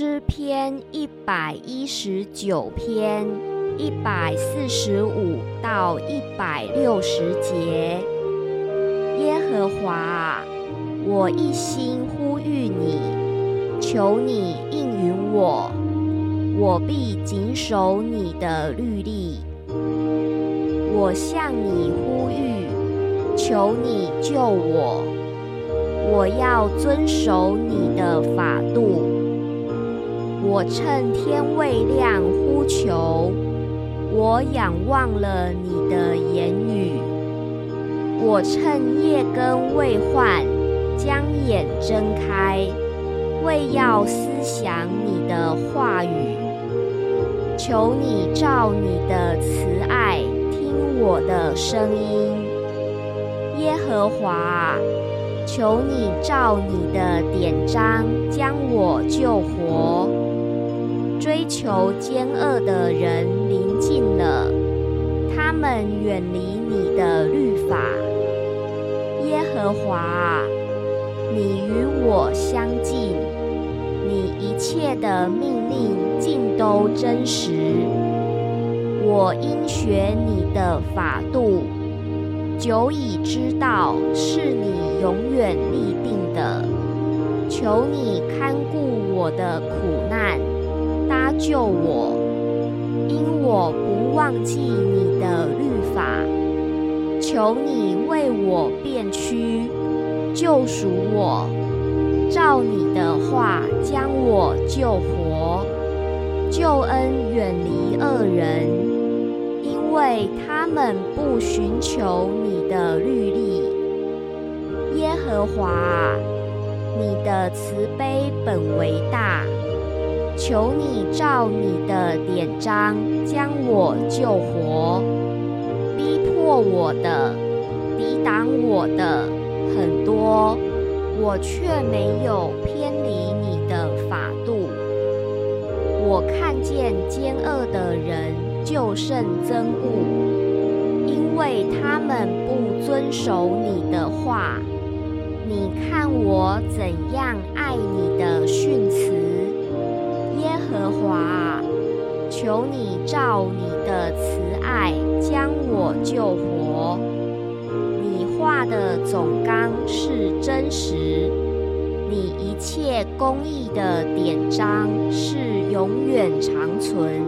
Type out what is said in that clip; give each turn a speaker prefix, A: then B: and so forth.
A: 诗篇一百一十九篇一百四十五到一百六十节。耶和华，我一心呼吁你，求你应允我，我必谨守你的律例。我向你呼吁，求你救我，我要遵守你的法度。我趁天未亮呼求，我仰望了你的言语。我趁夜更未换，将眼睁开，为要思想你的话语。求你照你的慈爱听我的声音，耶和华，求你照你的典章将我救活。追求奸恶的人临近了，他们远离你的律法。耶和华，你与我相近，你一切的命令尽都真实。我应学你的法度，久已知道是你永远立定的。求你看顾我的苦难。搭救我，因我不忘记你的律法。求你为我变屈，救赎我，照你的话将我救活。救恩远离恶人，因为他们不寻求你的律例。耶和华，你的慈悲本为大。求你照你的典章将我救活，逼迫我的、抵挡我的很多，我却没有偏离你的法度。我看见奸恶的人就甚憎恶，因为他们不遵守你的话。你看我怎样爱你的训求你照你的慈爱将我救活。你画的总纲是真实，你一切公义的典章是永远长存。